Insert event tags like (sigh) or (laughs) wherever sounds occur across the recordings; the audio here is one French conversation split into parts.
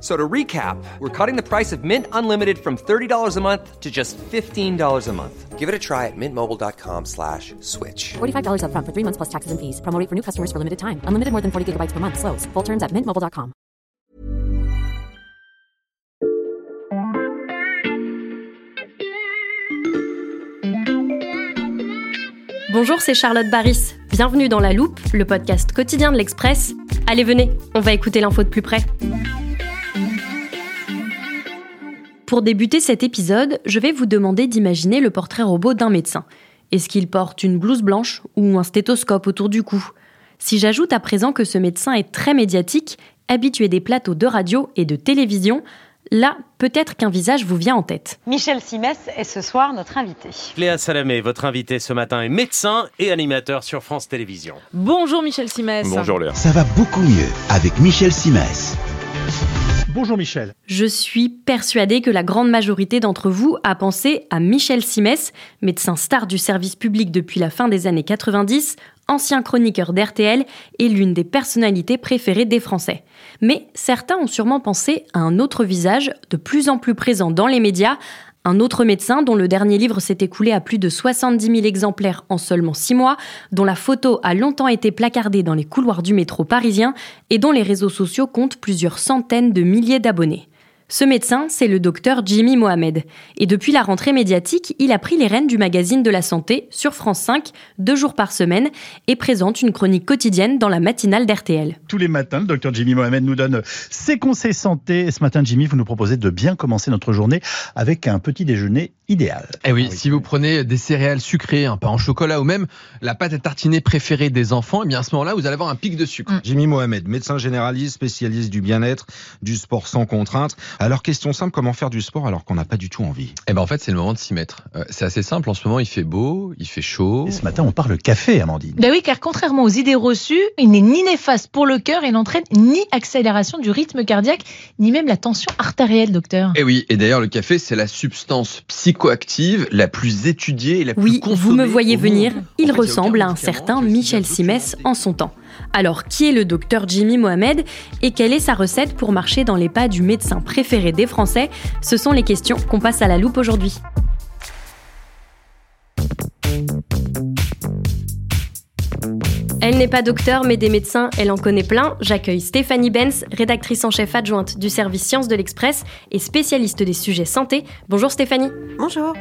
So to recap, we're cutting the price of Mint Unlimited from $30 a month to just $15 a month. Give it a try at mintmobile.com slash switch. $45 upfront for three months plus taxes and fees. Promo rate for new customers for limited time. Unlimited more than 40 gigabytes per month. Slows. Full terms at mintmobile.com. Bonjour, c'est Charlotte Baris. Bienvenue dans La Loupe, le podcast quotidien de l'Express. Allez, venez, on va écouter l'info de plus près. Pour débuter cet épisode, je vais vous demander d'imaginer le portrait robot d'un médecin. Est-ce qu'il porte une blouse blanche ou un stéthoscope autour du cou? Si j'ajoute à présent que ce médecin est très médiatique, habitué des plateaux de radio et de télévision, là, peut-être qu'un visage vous vient en tête. Michel Simès est ce soir notre invité. Léa Salamé, votre invité ce matin est médecin et animateur sur France Télévisions. Bonjour Michel Simès. Bonjour Léa. Ça va beaucoup mieux avec Michel Simès. Bonjour Michel. Je suis persuadée que la grande majorité d'entre vous a pensé à Michel Simès, médecin star du service public depuis la fin des années 90, ancien chroniqueur d'RTL et l'une des personnalités préférées des Français. Mais certains ont sûrement pensé à un autre visage, de plus en plus présent dans les médias, un autre médecin dont le dernier livre s'est écoulé à plus de 70 000 exemplaires en seulement 6 mois, dont la photo a longtemps été placardée dans les couloirs du métro parisien et dont les réseaux sociaux comptent plusieurs centaines de milliers d'abonnés. Ce médecin, c'est le docteur Jimmy Mohamed. Et depuis la rentrée médiatique, il a pris les rênes du magazine de la santé sur France 5, deux jours par semaine, et présente une chronique quotidienne dans la matinale d'RTL. Tous les matins, le docteur Jimmy Mohamed nous donne ses conseils santé. Et ce matin, Jimmy, vous nous proposez de bien commencer notre journée avec un petit déjeuner idéal. Eh oui, si vous prenez des céréales sucrées, un pain au chocolat ou même la pâte à tartiner préférée des enfants, eh bien à ce moment-là, vous allez avoir un pic de sucre. Jimmy Mohamed, médecin généraliste, spécialiste du bien-être, du sport sans contrainte. Alors, question simple, comment faire du sport alors qu'on n'a pas du tout envie? Eh ben en fait, c'est le moment de s'y mettre. Euh, c'est assez simple, en ce moment, il fait beau, il fait chaud. Et ce matin, on parle café, Amandine. Ben oui, car contrairement aux idées reçues, il n'est ni néfaste pour le cœur et n'entraîne ni accélération du rythme cardiaque, ni même la tension artérielle, docteur. Eh oui, et d'ailleurs, le café, c'est la substance psychoactive la plus étudiée et la plus Oui, consommée vous me voyez venir, monde. il En fait, ressemble à un certain Michel Simès en son temps. Alors, qui est le docteur Jimmy Mohamed et quelle est sa recette pour marcher dans les pas du médecin préféré des Français? Ce sont les questions qu'on passe à la loupe aujourd'hui. Elle n'est pas docteur, mais des médecins, elle en connaît plein. J'accueille Stéphanie Benz, rédactrice en chef adjointe du service Sciences de l'Express et spécialiste des sujets santé. Bonjour Stéphanie. Bonjour.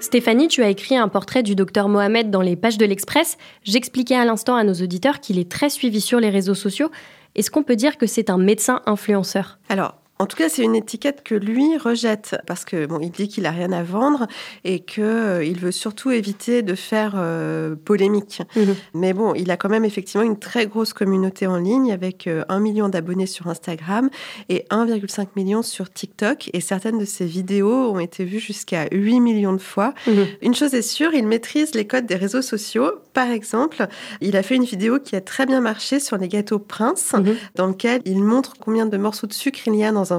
Stéphanie, tu as écrit un portrait du docteur Mohamed dans les pages de l'Express. J'expliquais à l'instant à nos auditeurs qu'il est très suivi sur les réseaux sociaux. Est-ce qu'on peut dire que c'est un médecin influenceur? En tout cas, c'est une étiquette que lui rejette parce que bon, il dit qu'il a rien à vendre et que euh, il veut surtout éviter de faire euh, polémique. Mhm. Mais bon, il a quand même effectivement une très grosse communauté en ligne avec euh, un million d'abonnés sur Instagram et 1,5 million sur TikTok. Et certaines de ses vidéos ont été vues jusqu'à 8 millions de fois. Mhm. Une chose est sûre, il maîtrise les codes des réseaux sociaux. Par exemple, il a fait une vidéo qui a très bien marché sur les gâteaux Prince, Mhm. dans lequel il montre combien de morceaux de sucre il y a dans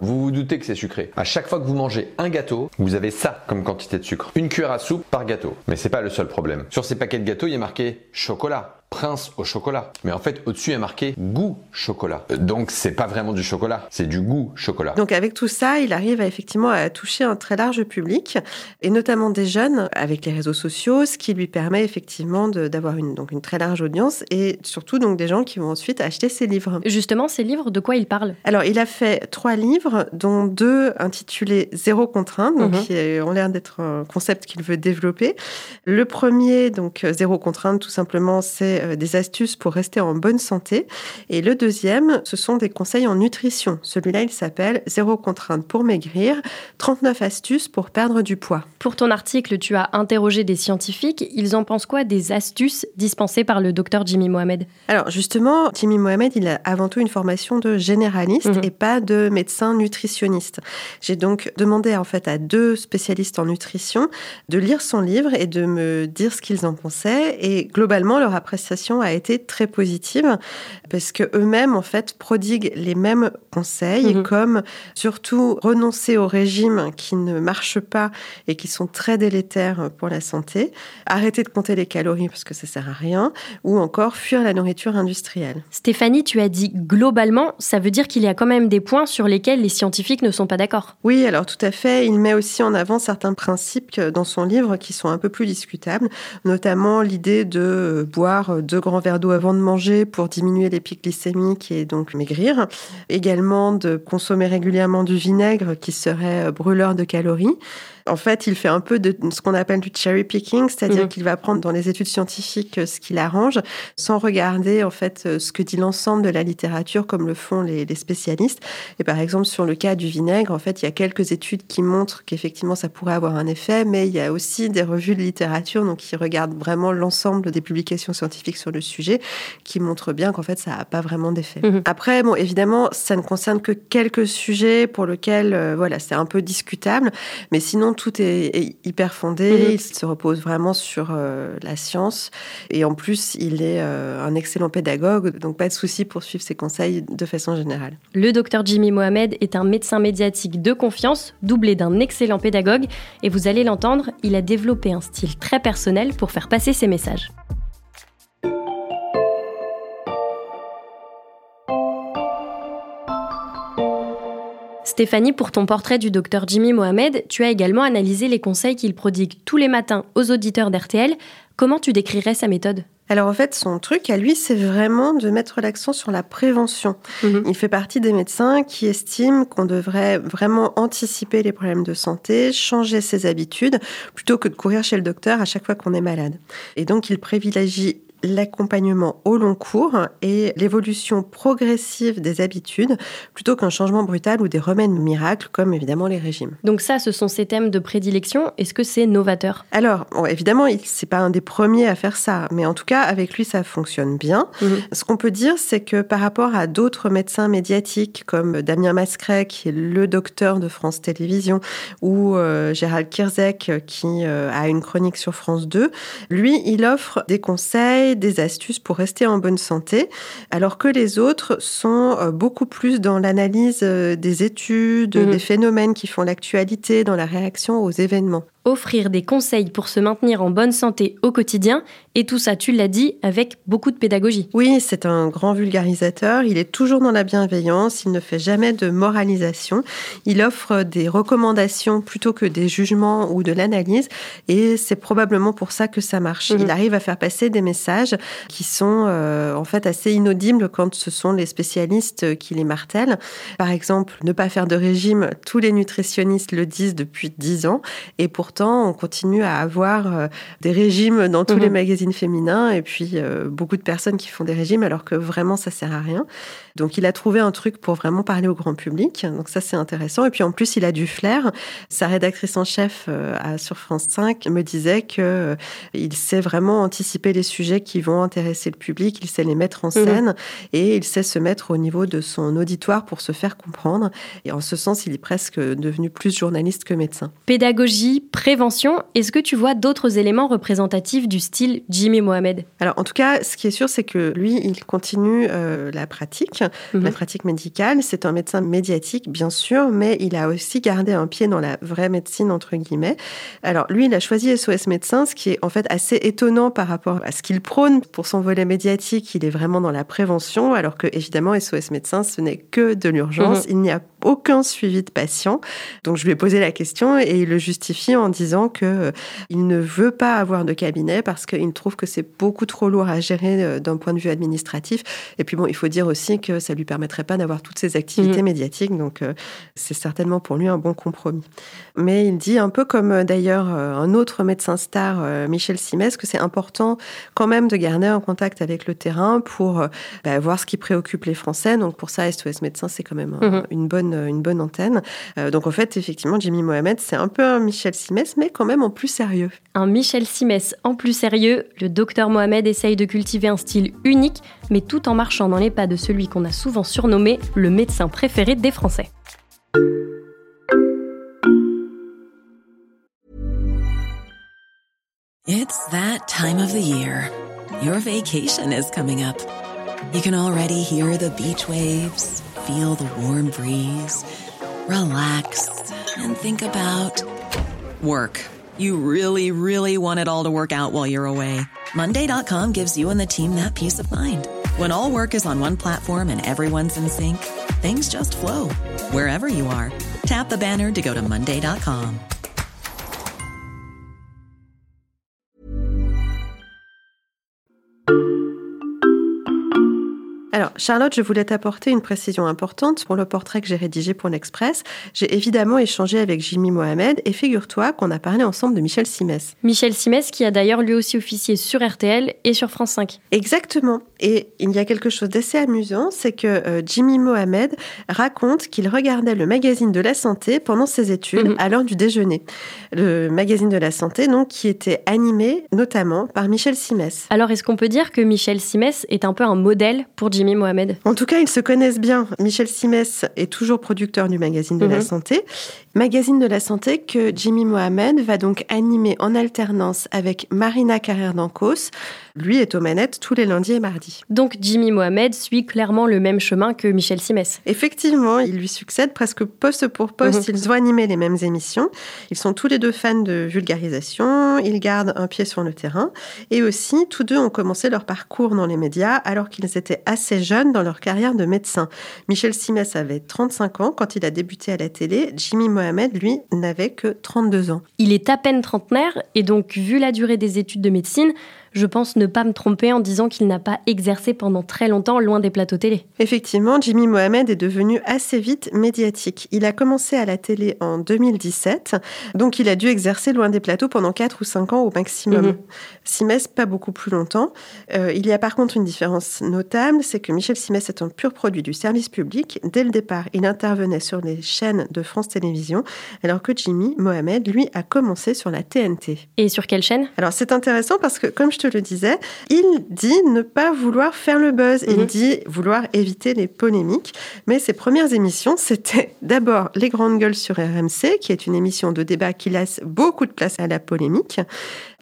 Vous vous doutez que c'est sucré. À chaque fois que vous mangez un gâteau, vous avez ça comme quantité de sucre. Une cuillère à soupe par gâteau. Mais c'est pas le seul problème. Sur ces paquets de gâteaux, il y a marqué chocolat. Prince au chocolat. Mais en fait, au-dessus est marqué goût chocolat. Euh, Donc c'est pas vraiment du chocolat, c'est du goût chocolat. Donc avec tout ça, il arrive à, effectivement à toucher un très large public, et notamment des jeunes avec les réseaux sociaux, ce qui lui permet effectivement d'avoir une, donc une très large audience, et surtout donc des gens qui vont ensuite acheter ses livres. Justement, ces livres, de quoi ils parlent? Alors, il a fait trois livres, dont deux intitulés Zéro contrainte, donc Mhm. qui ont l'air d'être un concept qu'il veut développer. Le premier, donc Zéro contrainte, tout simplement, c'est euh, des astuces pour rester en bonne santé. Et le deuxième, ce sont des conseils en nutrition. Celui-là, il s'appelle Zéro contrainte pour maigrir, 39 astuces pour perdre du poids. Pour ton article, tu as interrogé des scientifiques. Ils en pensent quoi des astuces dispensées par le docteur Jimmy Mohamed? Alors justement, Jimmy Mohamed, il a avant tout une formation de généraliste Mhm. et pas de médecin nutritionniste. J'ai donc demandé en fait à deux spécialistes en nutrition de lire son livre et de me dire ce qu'ils en pensaient. Et globalement, leur appréciation a été très positive parce que eux-mêmes en fait prodiguent les mêmes conseils, Mhm. comme surtout renoncer au régime qui ne marche pas et qui sont très délétères pour la santé, arrêter de compter les calories parce que ça sert à rien, ou encore fuir la nourriture industrielle. Stéphanie, tu as dit globalement, ça veut dire qu'il y a quand même des points sur lesquels les scientifiques ne sont pas d'accord. Oui, alors tout à fait. Il met aussi en avant certains principes dans son livre qui sont un peu plus discutables, notamment l'idée de euh, deux grands verres d'eau avant de manger pour diminuer les pics glycémiques et donc maigrir. Également de consommer régulièrement du vinaigre qui serait brûleur de calories. En fait, il fait un peu de ce qu'on appelle du cherry picking, c'est-à-dire Mhm. qu'il va prendre dans les études scientifiques euh, ce qu'il arrange, sans regarder en fait euh, ce que dit l'ensemble de la littérature, comme le font les, les spécialistes. Et par exemple, sur le cas du vinaigre, en fait, il y a quelques études qui montrent qu'effectivement ça pourrait avoir un effet, mais il y a aussi des revues de littérature, donc qui regardent vraiment l'ensemble des publications scientifiques sur le sujet, qui montrent bien qu'en fait ça n'a pas vraiment d'effet. Mhm. Après, bon, évidemment, ça ne concerne que quelques sujets pour lesquels, euh, voilà, c'est un peu discutable, mais sinon tout est, est hyper fondé. Mhm. Il se repose vraiment sur euh, la science, et en plus, il est euh, un excellent pédagogue, donc pas de souci pour suivre ses conseils de façon générale. Le docteur Jimmy Mohamed est un médecin médiatique de confiance, doublé d'un excellent pédagogue, et vous allez l'entendre, il a développé un style très personnel pour faire passer ses messages. Stéphanie, pour ton portrait du docteur Jimmy Mohamed, tu as également analysé les conseils qu'il prodigue tous les matins aux auditeurs d'RTL. Comment tu décrirais sa méthode? Alors en fait, son truc à lui, c'est vraiment de mettre l'accent sur la prévention. Mhm. Il fait partie des médecins qui estiment qu'on devrait vraiment anticiper les problèmes de santé, changer ses habitudes, plutôt que de courir chez le docteur à chaque fois qu'on est malade. Et donc, il privilégie l'accompagnement au long cours et l'évolution progressive des habitudes plutôt qu'un changement brutal ou des remèdes miracles comme évidemment les régimes. Donc ça, ce sont ses thèmes de prédilection. Est-ce que c'est novateur? Alors, bon, évidemment, c'est pas un des premiers à faire ça, mais en tout cas, avec lui, ça fonctionne bien. Mhm. Ce qu'on peut dire, c'est que par rapport à d'autres médecins médiatiques comme Damien Mascret, qui est le docteur de France Télévisions, ou euh, Gérald Kirzek, qui euh, a une chronique sur France 2, lui, il offre des conseils, des astuces pour rester en bonne santé, alors que les autres sont euh, beaucoup plus dans l'analyse euh, des études, Mhm. des phénomènes qui font l'actualité, dans la réaction aux événements. Offrir des conseils pour se maintenir en bonne santé au quotidien, et tout ça, tu l'as dit, avec beaucoup de pédagogie. Oui, c'est un grand vulgarisateur. Il est toujours dans la bienveillance. Il ne fait jamais de moralisation. Il offre des recommandations plutôt que des jugements ou de l'analyse. Et c'est probablement pour ça que ça marche. Mhm. Il arrive à faire passer des messages qui sont euh, en fait assez inaudibles quand ce sont les spécialistes qui les martèlent. Par exemple, ne pas faire de régime. Tous les nutritionnistes le disent depuis dix ans. Et pourtant, on continue à avoir euh, des régimes dans tous Mhm. les magazines féminins et puis euh, beaucoup de personnes qui font des régimes alors que vraiment ça sert à rien. Donc il a trouvé un truc pour vraiment parler au grand public. Donc ça c'est intéressant. Et puis en plus il a du flair. Sa rédactrice en chef euh, à- sur France 5 me disait que euh, il sait vraiment anticiper les sujets qui vont intéresser le public. Il sait les mettre en scène et il sait se mettre au niveau de son auditoire pour se faire comprendre. Et en ce sens il est presque devenu plus journaliste que médecin. Pédagogie, prévention. Est-ce que tu vois d'autres éléments représentatifs du style Jimmy Mohamed? Alors, en tout cas, ce qui est sûr, c'est que lui, il continue euh, la pratique, Mhm. la pratique médicale. C'est un médecin médiatique, bien sûr, mais il a aussi gardé un pied dans la vraie médecine, entre guillemets. Alors, lui, il a choisi SOS Médecins, ce qui est en fait assez étonnant par rapport à ce qu'il prône. Pour son volet médiatique, il est vraiment dans la prévention, alors que, évidemment, SOS Médecins, ce n'est que de l'urgence. Mhm. Il n'y a aucun suivi de patient. Donc, je lui ai posé la question et il le justifie en disant que euh, il ne veut pas avoir de cabinet parce qu'il trouve que c'est beaucoup trop lourd à gérer euh, d'un point de vue administratif. Et puis bon, il faut dire aussi que ça lui permettrait pas d'avoir toutes ces activités Mhm. médiatiques. Donc euh, c'est certainement pour lui un bon compromis. Mais il dit un peu comme euh, d'ailleurs euh, un autre médecin star, Michel Simès, que c'est important quand même de garder un contact avec le terrain pour bah, voir ce qui préoccupe les Français. Donc pour ça, SOS Médecins, c'est quand même un- Mhm. une, bonne, une bonne antenne. Donc en fait, effectivement, Jimmy Mohamed, c'est un peu un Michel Simès, mais quand même en plus sérieux. Un Michel Simès en plus sérieux, le docteur Mohamed essaye de cultiver un style unique, mais tout en marchant dans les pas de celui qu'on a souvent surnommé le médecin préféré des Français. It's that time of the year. Your vacation is coming up. You can already hear the beach waves, feel the warm breeze, relax, and think about work. You really, really want it all to work out while you're away. Monday.com gives you and the team that peace of mind. When all work is on one platform and everyone's in sync, things just flow wherever you are. Tap the banner to go to Monday.com. Alors, Charlotte, je voulais t'apporter une précision importante pour le portrait que j'ai rédigé pour l'Express. J'ai évidemment échangé avec Jimmy Mohamed et figure-toi qu'on a parlé ensemble de Michel Simès. Michel Simès qui a d'ailleurs lui aussi officié sur RTL et sur France 5. Exactement. Et il y a quelque chose d'assez amusant, c'est que euh, Jimmy Mohamed raconte qu'il regardait le magazine de la santé pendant ses études Mhm. à l'heure du déjeuner. Le magazine de la santé, donc, qui était animé notamment par Michel Simès. Alors est-ce qu'on peut dire que Michel Simès est un peu un modèle pour Jimmy Mohamed En tout cas, ils se connaissent bien. Michel Simès est toujours producteur du magazine de la Mhm. santé. Magazine de la santé que Jimmy Mohamed va donc animer en alternance avec Marina Carrère d'Ancos. Lui est aux manettes tous les lundis et mardis. Donc Jimmy Mohamed suit clairement le même chemin que Michel Simès. Effectivement, il lui succède presque poste pour poste. Mhm. Ils ont animé les mêmes émissions. Ils sont tous les deux fans de vulgarisation. Ils gardent un pied sur le terrain. Et aussi, tous deux ont commencé leur parcours dans les médias alors qu'ils étaient assez jeunes dans leur carrière de médecin. Michel Simès avait 35 ans quand il a débuté à la télé. Jimmy Mohamed, lui, n'avait que 32 ans. Il est à peine trentenaire et donc vu la durée des études de médecine, je pense ne pas me tromper en disant qu'il n'a pas exercé pendant très longtemps loin des plateaux télé. Effectivement, Jimmy Mohamed est devenu assez vite médiatique. Il a commencé à la télé en 2017, donc il a dû exercer loin des plateaux pendant 4 ou 5 ans au maximum. Mhm. Simès, pas beaucoup plus longtemps. Euh, il y a par contre une différence notable, c'est que Michel Simès est un pur produit du service public. Dès le départ, il intervenait sur les chaînes de France Télévisions, alors que Jimmy Mohamed, lui, a commencé sur la TNT. Et sur quelle chaîne? Alors c'est intéressant parce que, comme je te le disais, il dit ne pas vouloir faire le buzz, il Mhm. dit vouloir éviter les polémiques, mais ses premières émissions, (laughs) c'était d'abord Les Grandes Gueules sur RMC, qui est une émission de débat qui laisse beaucoup de place à la polémique.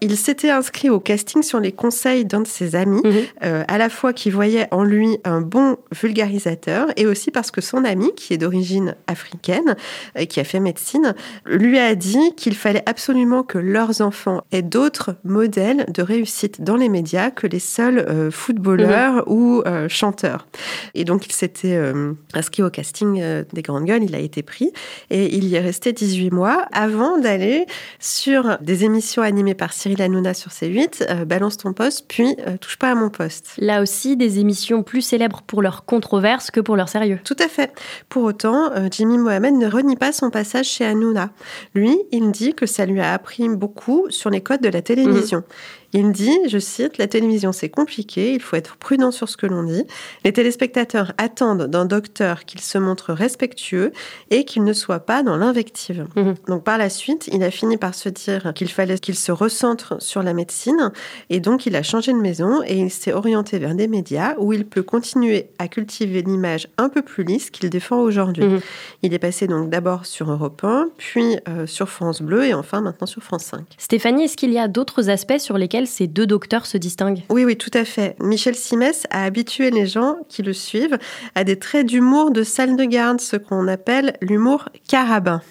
Il s'était inscrit au casting sur les conseils d'un de ses amis, Mhm. euh, à la fois qui voyait en lui un bon vulgarisateur et aussi parce que son ami, qui est d'origine africaine, et qui a fait médecine, lui a dit qu'il fallait absolument que leurs enfants aient d'autres modèles de réussite dans les médias que les seuls euh, footballeurs ou euh, chanteurs. Et donc il s'était euh, inscrit au casting euh, des Grandes Gueules, il a été pris et il y est resté 18 mois avant d'aller sur des émissions animées par Cyril Hanouna sur C8, euh, Balance ton poste, puis euh, Touche pas à mon poste. Là aussi, des émissions plus célèbres pour leur controverse que pour leur sérieux. Tout à fait. Pour autant, euh, Jimmy Mohamed ne renie pas son passage chez Hanouna. Lui, il dit que ça lui a appris beaucoup sur les codes de la télévision. Il dit, je cite, La télévision c'est compliqué, il faut être prudent sur ce que l'on dit. Les téléspectateurs attendent d'un docteur qu'il se montre respectueux et qu'il ne soit pas dans l'invective. Mhm. Donc par la suite, il a fini par se dire qu'il fallait qu'il se concentre sur la médecine et donc il a changé de maison et il s'est orienté vers des médias où il peut continuer à cultiver l'image un peu plus lisse qu'il défend aujourd'hui. Mhm. Il est passé donc d'abord sur Europe 1, puis euh, sur France Bleu et enfin maintenant sur France 5. Stéphanie, est-ce qu'il y a d'autres aspects sur lesquels ces deux docteurs se distinguent Oui, oui, tout à fait. Michel Simès a habitué les gens qui le suivent à des traits d'humour de salle de garde, ce qu'on appelle l'humour carabin.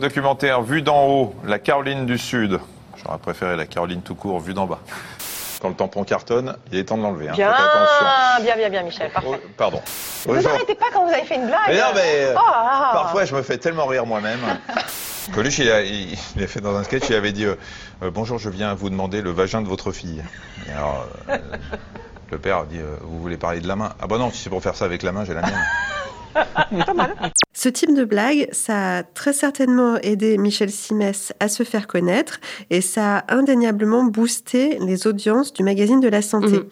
Documentaire vue d'en haut, la Caroline du Sud. J'aurais préféré la Caroline tout court, vue d'en bas. Quand le tampon cartonne, il est temps de l'enlever. hein. Bien, bien, bien, bien, Michel. Parfait. Oh, pardon. Vous arrêtez pas quand vous avez fait une blague. Mais non, mais euh, Oh là là. parfois je me fais tellement rire moi-même. (laughs) Coluche, il a, il, il a fait dans un sketch, il avait dit euh, Euh, Bonjour, je viens vous demander le vagin de votre fille. Et alors, euh, le père a dit Vous voulez parler de la main? Ah bah non, si c'est pour faire ça avec la main, j'ai la mienne. (laughs) Ce type de blague, ça a très certainement aidé Michel Simès à se faire connaître et ça a indéniablement boosté les audiences du magazine de la santé. Mhm.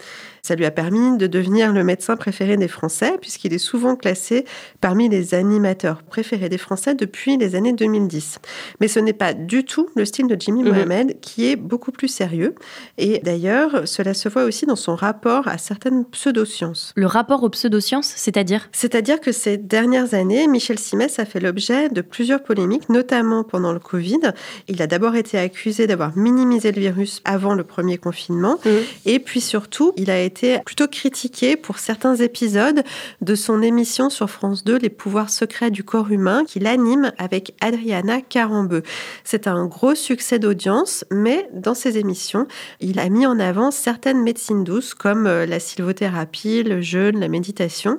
Ça lui a permis de devenir le médecin préféré des Français puisqu'il est souvent classé parmi les animateurs préférés des Français depuis les années 2010. Mais ce n'est pas du tout le style de Jimmy Mhm. Mohamed qui est beaucoup plus sérieux et d'ailleurs cela se voit aussi dans son rapport à certaines pseudosciences. Le rapport aux pseudosciences, c'est-à-dire? C'est-à-dire que ces dernières années, Michel Simès a fait l'objet de plusieurs polémiques, notamment pendant le Covid. Il a d'abord été accusé d'avoir minimisé le virus avant le premier confinement. Et puis surtout, il a été plutôt critiqué pour certains épisodes de son émission sur France 2, Les pouvoirs secrets du corps humain, qu'il anime avec Adriana Carambeu. C'est un gros succès d'audience, mais dans ses émissions, il a mis en avant certaines médecines douces comme euh, la sylvothérapie, le jeûne, la méditation.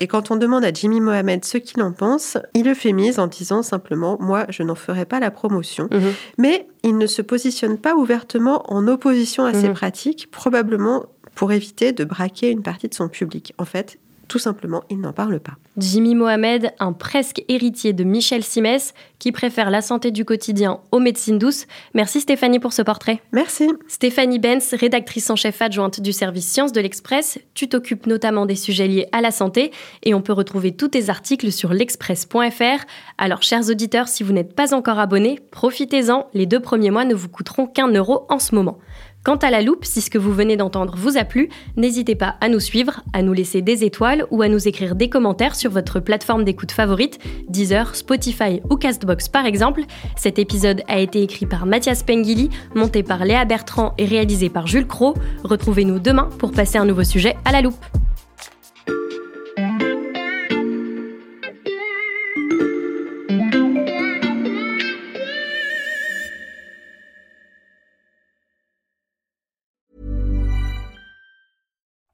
Et quand on demande à Jimmy Mohamed ce qu'il en pense, il le fait mise en disant simplement Moi, je n'en ferai pas la promotion. Mhm. Mais il ne se positionne pas ouvertement en opposition à ces Mhm. pratiques, probablement pour éviter de braquer une partie de son public. En fait, tout simplement, il n'en parle pas. Jimmy Mohamed, un presque héritier de Michel Simès, qui préfère la santé du quotidien aux médecines douces. Merci Stéphanie pour ce portrait. Merci. Stéphanie Benz, rédactrice en chef adjointe du service Sciences de l'Express. Tu t'occupes notamment des sujets liés à la santé et on peut retrouver tous tes articles sur l'express.fr. Alors, chers auditeurs, si vous n'êtes pas encore abonnés, profitez-en. Les deux premiers mois ne vous coûteront qu'un euro en ce moment. Quant à la loupe, si ce que vous venez d'entendre vous a plu, n'hésitez pas à nous suivre, à nous laisser des étoiles ou à nous écrire des commentaires sur votre plateforme d'écoute favorite, Deezer, Spotify ou Castbox par exemple. Cet épisode a été écrit par Mathias Pengili, monté par Léa Bertrand et réalisé par Jules Cro. Retrouvez-nous demain pour passer un nouveau sujet à la loupe.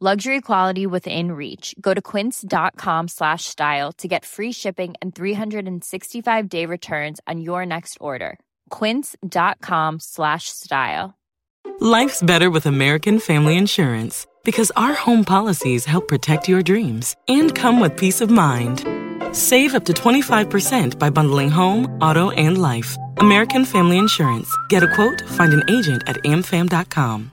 Luxury quality within reach. Go to quince.com slash style to get free shipping and 365 day returns on your next order. Quince.com slash style. Life's better with American Family Insurance because our home policies help protect your dreams and come with peace of mind. Save up to 25% by bundling home, auto, and life. American Family Insurance. Get a quote, find an agent at amfam.com.